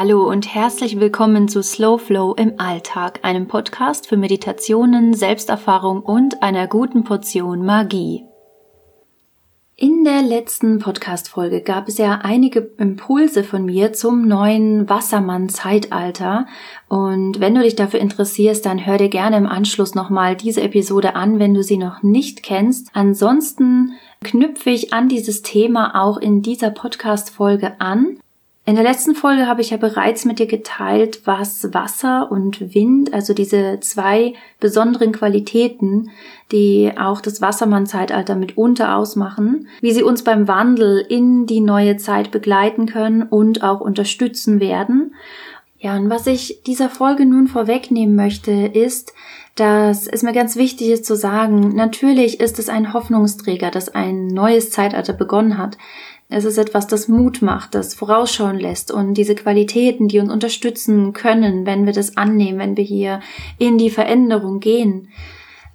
Hallo und herzlich willkommen zu Slow Flow im Alltag, einem Podcast für Meditationen, Selbsterfahrung und einer guten Portion Magie. In der letzten Podcast-Folge gab es ja einige Impulse von mir zum neuen Wassermann-Zeitalter. Und wenn du dich dafür interessierst, dann hör dir gerne im Anschluss nochmal diese Episode an, wenn du sie noch nicht kennst. Ansonsten knüpfe ich an dieses Thema auch in dieser Podcast-Folge an. In der letzten Folge habe ich ja bereits mit dir geteilt, was Wasser und Wind, also diese zwei besonderen Qualitäten, die auch das Wassermann-Zeitalter mitunter ausmachen, wie sie uns beim Wandel in die neue Zeit begleiten können und auch unterstützen werden. Ja, und was ich dieser Folge nun vorwegnehmen möchte, ist, dass es mir ganz wichtig ist zu sagen, natürlich ist es ein Hoffnungsträger, dass ein neues Zeitalter begonnen hat. Es ist etwas, das Mut macht, das vorausschauen lässt und diese Qualitäten, die uns unterstützen können, wenn wir das annehmen, wenn wir hier in die Veränderung gehen.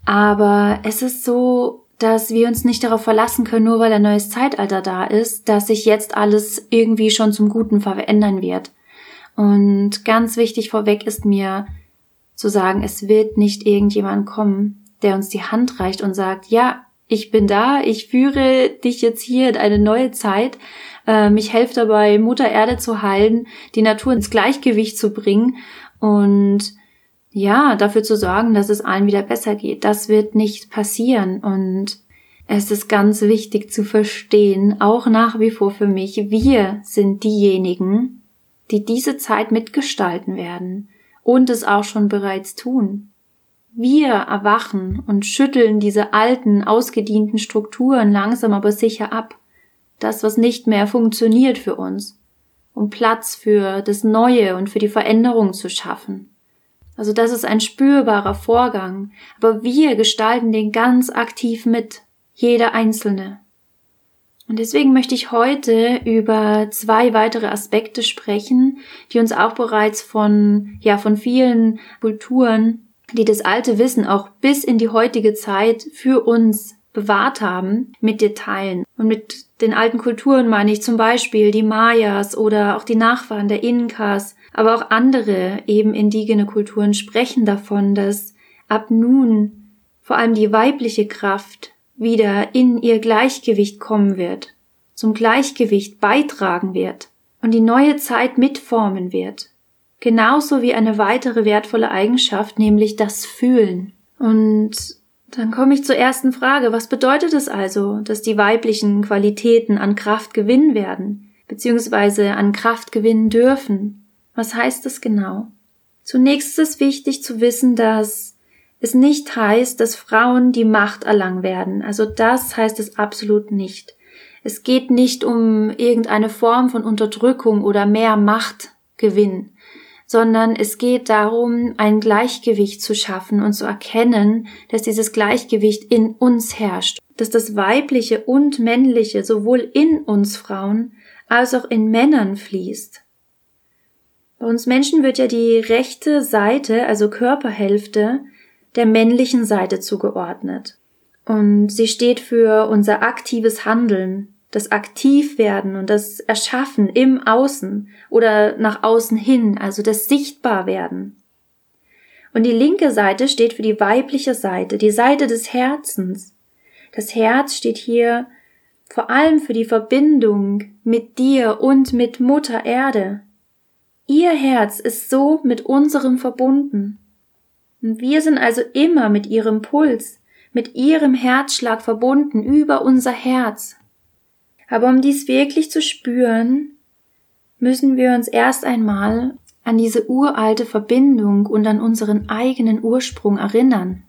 Aber es ist so, dass wir uns nicht darauf verlassen können, nur weil ein neues Zeitalter da ist, dass sich jetzt alles irgendwie schon zum Guten verändern wird. Und ganz wichtig vorweg ist mir zu sagen, es wird nicht irgendjemand kommen, der uns die Hand reicht und sagt, ja, ich bin da, ich führe dich jetzt hier in eine neue Zeit. Ähm, ich helfe dabei, Mutter Erde zu heilen, die Natur ins Gleichgewicht zu bringen und ja, dafür zu sorgen, dass es allen wieder besser geht. Das wird nicht passieren und es ist ganz wichtig zu verstehen, auch nach wie vor für mich, wir sind diejenigen, die diese Zeit mitgestalten werden und es auch schon bereits tun. Wir erwachen und schütteln diese alten, ausgedienten Strukturen langsam aber sicher ab. Das, was nicht mehr funktioniert für uns, um Platz für das Neue und für die Veränderung zu schaffen. Also das ist ein spürbarer Vorgang, aber wir gestalten den ganz aktiv mit, jeder Einzelne. Und deswegen möchte ich heute über zwei weitere Aspekte sprechen, die uns auch bereits von, ja, von vielen Kulturen die das alte Wissen auch bis in die heutige Zeit für uns bewahrt haben, mit dir teilen. Und mit den alten Kulturen meine ich zum Beispiel die Mayas oder auch die Nachfahren der Inkas, aber auch andere eben indigene Kulturen sprechen davon, dass ab nun vor allem die weibliche Kraft wieder in ihr Gleichgewicht kommen wird, zum Gleichgewicht beitragen wird und die neue Zeit mitformen wird genauso wie eine weitere wertvolle Eigenschaft, nämlich das Fühlen. Und dann komme ich zur ersten Frage. Was bedeutet es also, dass die weiblichen Qualitäten an Kraft gewinnen werden, beziehungsweise an Kraft gewinnen dürfen? Was heißt das genau? Zunächst ist es wichtig zu wissen, dass es nicht heißt, dass Frauen die Macht erlangen werden. Also das heißt es absolut nicht. Es geht nicht um irgendeine Form von Unterdrückung oder mehr Machtgewinn sondern es geht darum, ein Gleichgewicht zu schaffen und zu erkennen, dass dieses Gleichgewicht in uns herrscht, dass das Weibliche und Männliche sowohl in uns Frauen als auch in Männern fließt. Bei uns Menschen wird ja die rechte Seite, also Körperhälfte, der männlichen Seite zugeordnet. Und sie steht für unser aktives Handeln, das Aktivwerden und das Erschaffen im Außen oder nach außen hin, also das Sichtbarwerden. Und die linke Seite steht für die weibliche Seite, die Seite des Herzens. Das Herz steht hier vor allem für die Verbindung mit dir und mit Mutter Erde. Ihr Herz ist so mit unserem verbunden. Und wir sind also immer mit ihrem Puls, mit ihrem Herzschlag verbunden über unser Herz. Aber um dies wirklich zu spüren, müssen wir uns erst einmal an diese uralte Verbindung und an unseren eigenen Ursprung erinnern.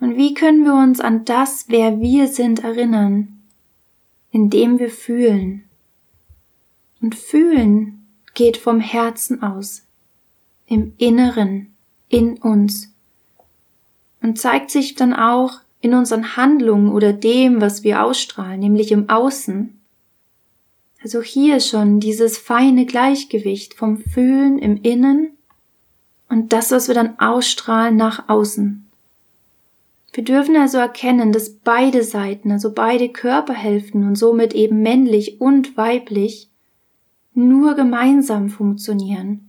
Und wie können wir uns an das, wer wir sind, erinnern? Indem wir fühlen. Und fühlen geht vom Herzen aus, im Inneren, in uns. Und zeigt sich dann auch in unseren Handlungen oder dem, was wir ausstrahlen, nämlich im Außen. Also hier schon dieses feine Gleichgewicht vom Fühlen im Innen und das, was wir dann ausstrahlen nach außen. Wir dürfen also erkennen, dass beide Seiten, also beide Körperhälften und somit eben männlich und weiblich, nur gemeinsam funktionieren.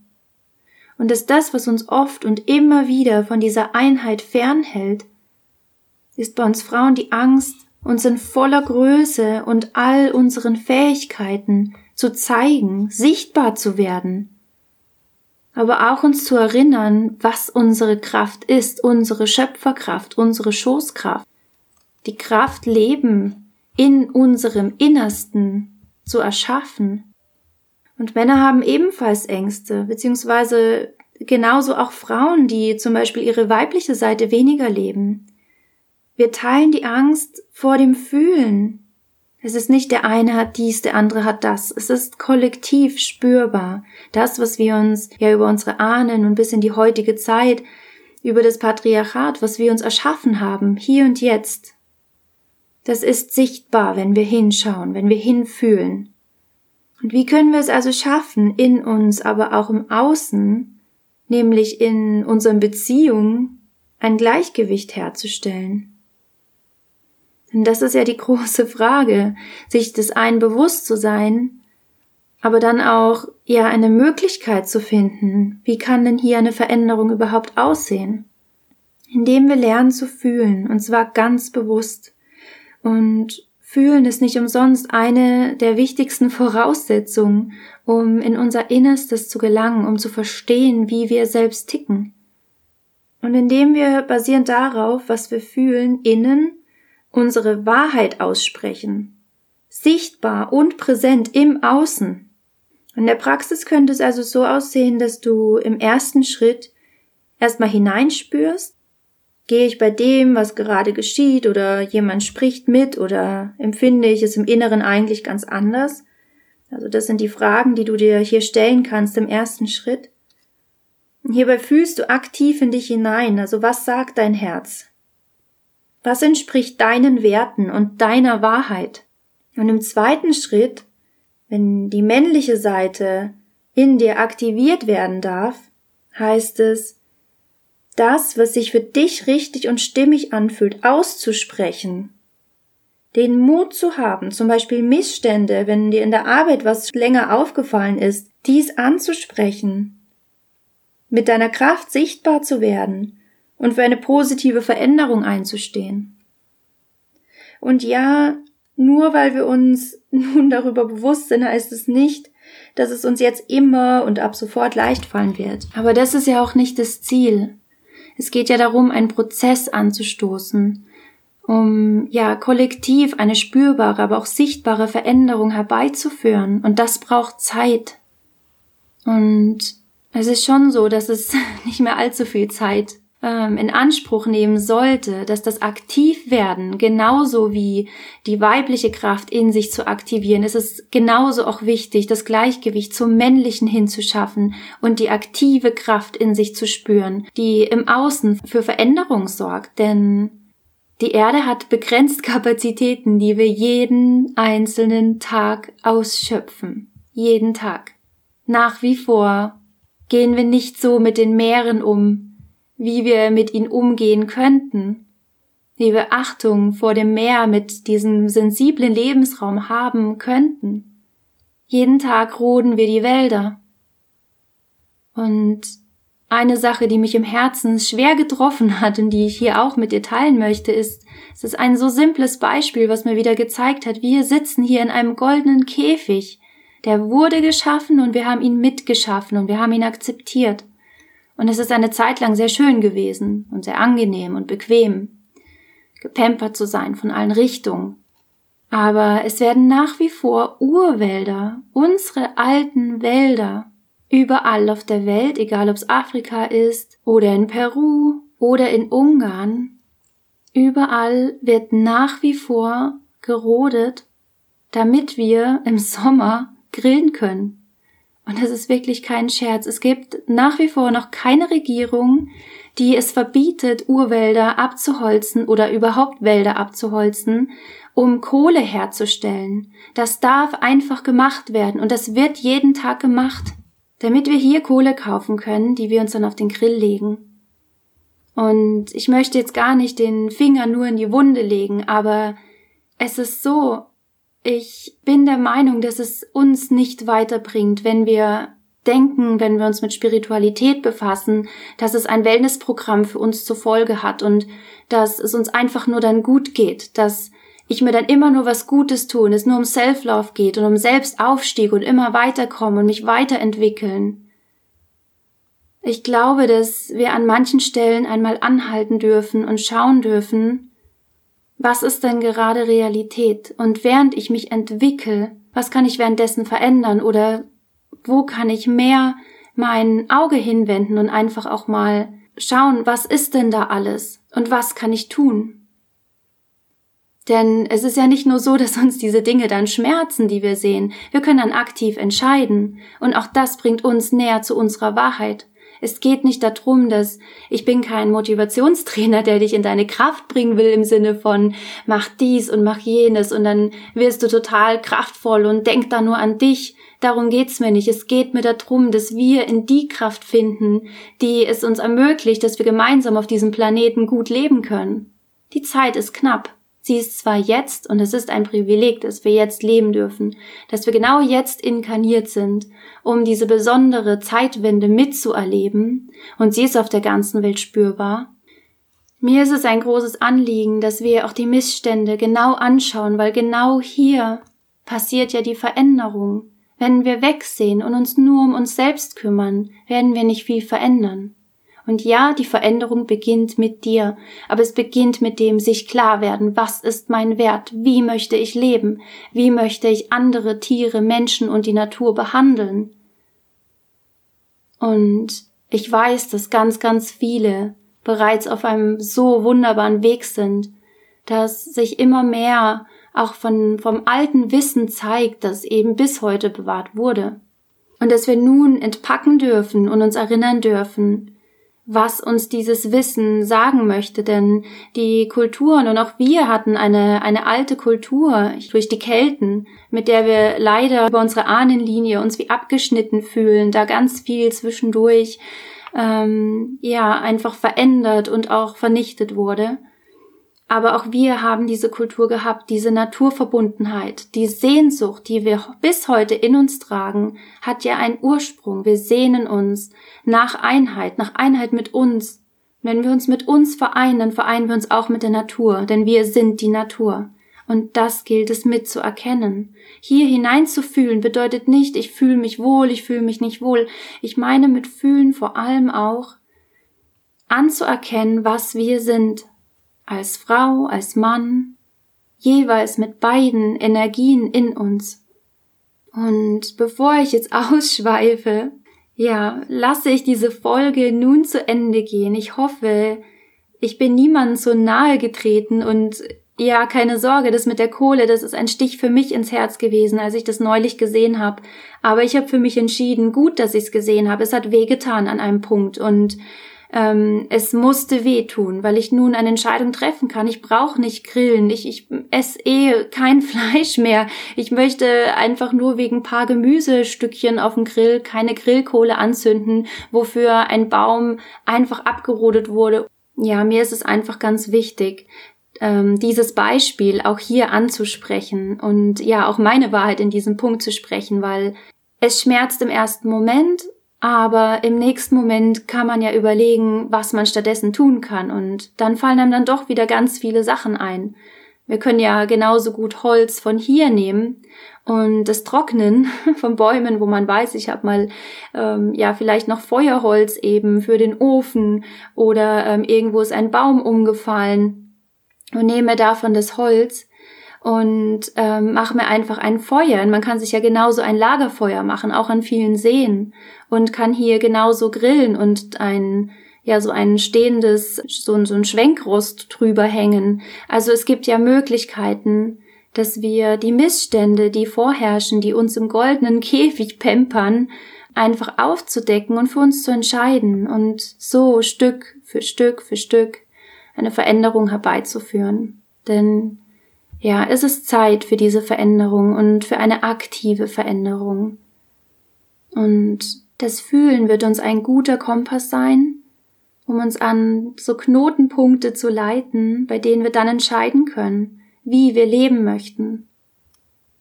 Und dass das, was uns oft und immer wieder von dieser Einheit fernhält, ist bei uns Frauen die Angst, uns in voller Größe und all unseren Fähigkeiten zu zeigen, sichtbar zu werden, aber auch uns zu erinnern, was unsere Kraft ist, unsere Schöpferkraft, unsere Schoßkraft, die Kraft Leben in unserem Innersten zu erschaffen. Und Männer haben ebenfalls Ängste, beziehungsweise genauso auch Frauen, die zum Beispiel ihre weibliche Seite weniger leben. Wir teilen die Angst vor dem Fühlen, es ist nicht der eine hat dies, der andere hat das. Es ist kollektiv spürbar. Das, was wir uns ja über unsere Ahnen und bis in die heutige Zeit, über das Patriarchat, was wir uns erschaffen haben, hier und jetzt. Das ist sichtbar, wenn wir hinschauen, wenn wir hinfühlen. Und wie können wir es also schaffen, in uns, aber auch im Außen, nämlich in unseren Beziehungen, ein Gleichgewicht herzustellen? Denn das ist ja die große Frage, sich des einen bewusst zu sein, aber dann auch ja eine Möglichkeit zu finden. Wie kann denn hier eine Veränderung überhaupt aussehen? Indem wir lernen zu fühlen, und zwar ganz bewusst. Und fühlen ist nicht umsonst eine der wichtigsten Voraussetzungen, um in unser Innerstes zu gelangen, um zu verstehen, wie wir selbst ticken. Und indem wir basierend darauf, was wir fühlen, innen unsere Wahrheit aussprechen, sichtbar und präsent im Außen. In der Praxis könnte es also so aussehen, dass du im ersten Schritt erstmal hineinspürst, gehe ich bei dem, was gerade geschieht, oder jemand spricht mit, oder empfinde ich es im Inneren eigentlich ganz anders? Also das sind die Fragen, die du dir hier stellen kannst im ersten Schritt. Und hierbei fühlst du aktiv in dich hinein, also was sagt dein Herz? Was entspricht deinen Werten und deiner Wahrheit? Und im zweiten Schritt, wenn die männliche Seite in dir aktiviert werden darf, heißt es, das, was sich für dich richtig und stimmig anfühlt, auszusprechen. Den Mut zu haben, zum Beispiel Missstände, wenn dir in der Arbeit was länger aufgefallen ist, dies anzusprechen. Mit deiner Kraft sichtbar zu werden und für eine positive Veränderung einzustehen. Und ja, nur weil wir uns nun darüber bewusst sind, heißt es nicht, dass es uns jetzt immer und ab sofort leicht fallen wird. Aber das ist ja auch nicht das Ziel. Es geht ja darum, einen Prozess anzustoßen, um ja kollektiv eine spürbare, aber auch sichtbare Veränderung herbeizuführen. Und das braucht Zeit. Und es ist schon so, dass es nicht mehr allzu viel Zeit ähm, in Anspruch nehmen sollte, dass das Aktivwerden genauso wie die weibliche Kraft in sich zu aktivieren, ist es genauso auch wichtig, das Gleichgewicht zum Männlichen hinzuschaffen und die aktive Kraft in sich zu spüren, die im Außen für Veränderung sorgt, denn die Erde hat begrenzt Kapazitäten, die wir jeden einzelnen Tag ausschöpfen. Jeden Tag. Nach wie vor gehen wir nicht so mit den Meeren um, wie wir mit ihnen umgehen könnten, wie wir Achtung vor dem Meer mit diesem sensiblen Lebensraum haben könnten. Jeden Tag roden wir die Wälder. Und eine Sache, die mich im Herzen schwer getroffen hat und die ich hier auch mit dir teilen möchte, ist, es ist ein so simples Beispiel, was mir wieder gezeigt hat, wir sitzen hier in einem goldenen Käfig. Der wurde geschaffen und wir haben ihn mitgeschaffen und wir haben ihn akzeptiert. Und es ist eine Zeit lang sehr schön gewesen und sehr angenehm und bequem, gepempert zu sein von allen Richtungen. Aber es werden nach wie vor Urwälder, unsere alten Wälder, überall auf der Welt, egal ob es Afrika ist oder in Peru oder in Ungarn, überall wird nach wie vor gerodet, damit wir im Sommer grillen können. Und das ist wirklich kein Scherz. Es gibt nach wie vor noch keine Regierung, die es verbietet, Urwälder abzuholzen oder überhaupt Wälder abzuholzen, um Kohle herzustellen. Das darf einfach gemacht werden und das wird jeden Tag gemacht, damit wir hier Kohle kaufen können, die wir uns dann auf den Grill legen. Und ich möchte jetzt gar nicht den Finger nur in die Wunde legen, aber es ist so, ich bin der Meinung, dass es uns nicht weiterbringt, wenn wir denken, wenn wir uns mit Spiritualität befassen, dass es ein Wellnessprogramm für uns zur Folge hat und dass es uns einfach nur dann gut geht, dass ich mir dann immer nur was Gutes tue und es nur um Self-Love geht und um Selbstaufstieg und immer weiterkommen und mich weiterentwickeln. Ich glaube, dass wir an manchen Stellen einmal anhalten dürfen und schauen dürfen, was ist denn gerade Realität? Und während ich mich entwickle, was kann ich währenddessen verändern oder wo kann ich mehr mein Auge hinwenden und einfach auch mal schauen, was ist denn da alles und was kann ich tun? Denn es ist ja nicht nur so, dass uns diese Dinge dann schmerzen, die wir sehen. Wir können dann aktiv entscheiden. Und auch das bringt uns näher zu unserer Wahrheit. Es geht nicht darum, dass ich bin kein Motivationstrainer, der dich in deine Kraft bringen will im Sinne von mach dies und mach jenes und dann wirst du total kraftvoll und denk da nur an dich. Darum geht's mir nicht. Es geht mir darum, dass wir in die Kraft finden, die es uns ermöglicht, dass wir gemeinsam auf diesem Planeten gut leben können. Die Zeit ist knapp. Sie ist zwar jetzt, und es ist ein Privileg, dass wir jetzt leben dürfen, dass wir genau jetzt inkarniert sind, um diese besondere Zeitwende mitzuerleben, und sie ist auf der ganzen Welt spürbar. Mir ist es ein großes Anliegen, dass wir auch die Missstände genau anschauen, weil genau hier passiert ja die Veränderung. Wenn wir wegsehen und uns nur um uns selbst kümmern, werden wir nicht viel verändern. Und ja, die Veränderung beginnt mit dir, aber es beginnt mit dem sich klar werden, was ist mein Wert, wie möchte ich leben, wie möchte ich andere Tiere, Menschen und die Natur behandeln. Und ich weiß, dass ganz, ganz viele bereits auf einem so wunderbaren Weg sind, dass sich immer mehr auch von, vom alten Wissen zeigt, das eben bis heute bewahrt wurde. Und dass wir nun entpacken dürfen und uns erinnern dürfen, was uns dieses Wissen sagen möchte, denn die Kulturen und auch wir hatten eine, eine alte Kultur durch die Kelten, mit der wir leider über unsere Ahnenlinie uns wie abgeschnitten fühlen, da ganz viel zwischendurch ähm, ja einfach verändert und auch vernichtet wurde. Aber auch wir haben diese Kultur gehabt, diese Naturverbundenheit, die Sehnsucht, die wir bis heute in uns tragen, hat ja einen Ursprung. Wir sehnen uns nach Einheit, nach Einheit mit uns. Wenn wir uns mit uns vereinen, dann vereinen wir uns auch mit der Natur, denn wir sind die Natur. Und das gilt es mitzuerkennen. Hier hineinzufühlen bedeutet nicht, ich fühle mich wohl, ich fühle mich nicht wohl. Ich meine mit fühlen vor allem auch anzuerkennen, was wir sind, als Frau, als Mann, jeweils mit beiden Energien in uns. Und bevor ich jetzt ausschweife, ja, lasse ich diese Folge nun zu Ende gehen. Ich hoffe, ich bin niemandem so nahe getreten und ja, keine Sorge, das mit der Kohle, das ist ein Stich für mich ins Herz gewesen, als ich das neulich gesehen habe. Aber ich habe für mich entschieden, gut, dass ich es gesehen habe. Es hat wehgetan an einem Punkt und ähm, es musste wehtun, weil ich nun eine Entscheidung treffen kann. Ich brauche nicht grillen, ich, ich esse eh kein Fleisch mehr. Ich möchte einfach nur wegen paar Gemüsestückchen auf dem Grill keine Grillkohle anzünden, wofür ein Baum einfach abgerodet wurde. Ja, mir ist es einfach ganz wichtig, ähm, dieses Beispiel auch hier anzusprechen und ja, auch meine Wahrheit in diesem Punkt zu sprechen, weil es schmerzt im ersten Moment aber im nächsten Moment kann man ja überlegen, was man stattdessen tun kann. Und dann fallen einem dann doch wieder ganz viele Sachen ein. Wir können ja genauso gut Holz von hier nehmen und das Trocknen von Bäumen, wo man weiß, ich habe mal ähm, ja vielleicht noch Feuerholz eben für den Ofen oder ähm, irgendwo ist ein Baum umgefallen und nehme davon das Holz und ähm, mache mir einfach ein Feuer. Und man kann sich ja genauso ein Lagerfeuer machen, auch an vielen Seen und kann hier genauso grillen und ein ja so ein stehendes so, so ein Schwenkrost drüber hängen. Also es gibt ja Möglichkeiten, dass wir die Missstände, die vorherrschen, die uns im goldenen Käfig pempern, einfach aufzudecken und für uns zu entscheiden und so Stück für Stück für Stück eine Veränderung herbeizuführen. Denn ja, es ist Zeit für diese Veränderung und für eine aktive Veränderung. Und das Fühlen wird uns ein guter Kompass sein, um uns an so Knotenpunkte zu leiten, bei denen wir dann entscheiden können, wie wir leben möchten.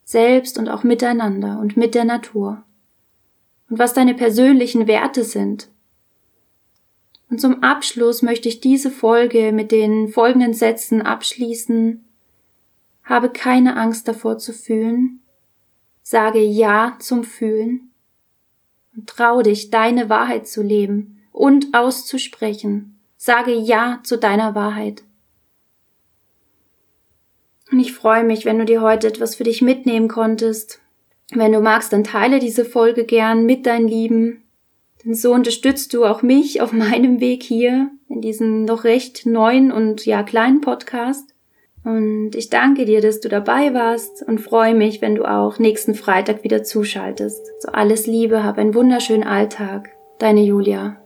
selbst und auch miteinander und mit der Natur. Und was deine persönlichen Werte sind. Und zum Abschluss möchte ich diese Folge mit den folgenden Sätzen abschließen. Habe keine Angst davor zu fühlen. Sage Ja zum Fühlen. Und trau dich, deine Wahrheit zu leben und auszusprechen. Sage Ja zu deiner Wahrheit. Und ich freue mich, wenn du dir heute etwas für dich mitnehmen konntest. Wenn du magst, dann teile diese Folge gern mit deinen Lieben. Denn so unterstützt du auch mich auf meinem Weg hier in diesem noch recht neuen und ja kleinen Podcast. Und ich danke dir, dass du dabei warst und freue mich, wenn du auch nächsten Freitag wieder zuschaltest. So alles Liebe, hab einen wunderschönen Alltag. Deine Julia.